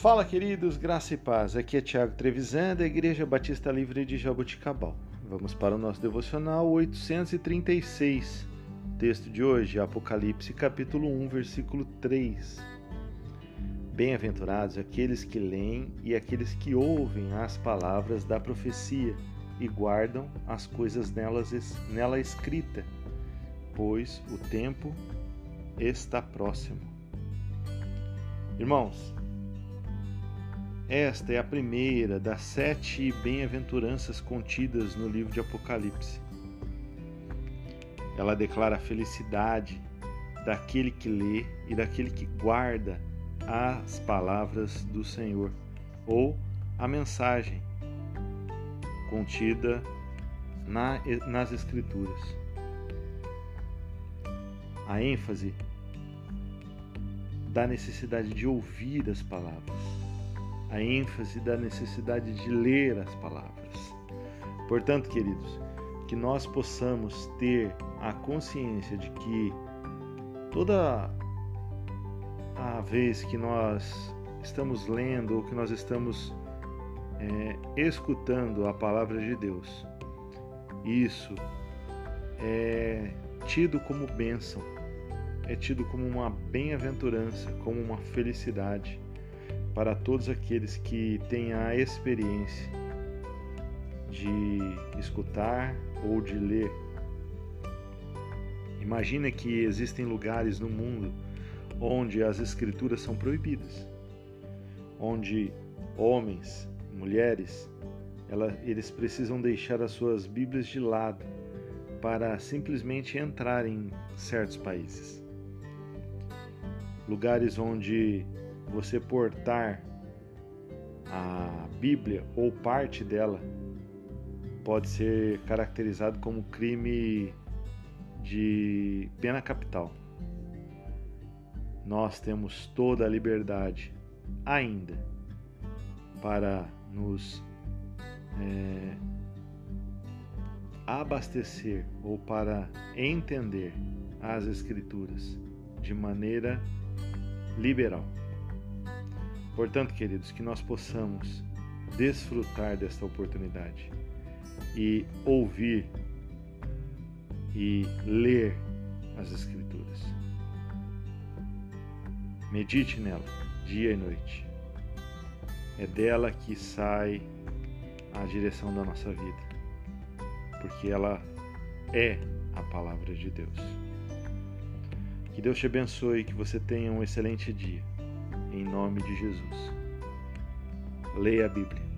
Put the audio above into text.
Fala, queridos, graça e paz. Aqui é Tiago Trevisan, da Igreja Batista Livre de Jaboticabal. Vamos para o nosso devocional 836. Texto de hoje, Apocalipse, capítulo 1, versículo 3. Bem-aventurados aqueles que leem e aqueles que ouvem as palavras da profecia e guardam as coisas nelas, nela escrita, pois o tempo está próximo. Irmãos, esta é a primeira das sete bem-aventuranças contidas no livro de Apocalipse. Ela declara a felicidade daquele que lê e daquele que guarda as palavras do Senhor, ou a mensagem contida na, nas Escrituras. A ênfase da necessidade de ouvir as palavras a ênfase da necessidade de ler as palavras. Portanto, queridos, que nós possamos ter a consciência de que toda a vez que nós estamos lendo ou que nós estamos é, escutando a palavra de Deus, isso é tido como bênção, é tido como uma bem-aventurança, como uma felicidade para todos aqueles que têm a experiência de escutar ou de ler. Imagina que existem lugares no mundo onde as escrituras são proibidas, onde homens, mulheres, ela, eles precisam deixar as suas Bíblias de lado para simplesmente entrar em certos países. Lugares onde você portar a Bíblia ou parte dela pode ser caracterizado como crime de pena capital. Nós temos toda a liberdade ainda para nos é, abastecer ou para entender as Escrituras de maneira liberal. Portanto, queridos, que nós possamos desfrutar desta oportunidade e ouvir e ler as Escrituras. Medite nela, dia e noite. É dela que sai a direção da nossa vida, porque ela é a palavra de Deus. Que Deus te abençoe e que você tenha um excelente dia em nome de Jesus. Leia a Bíblia.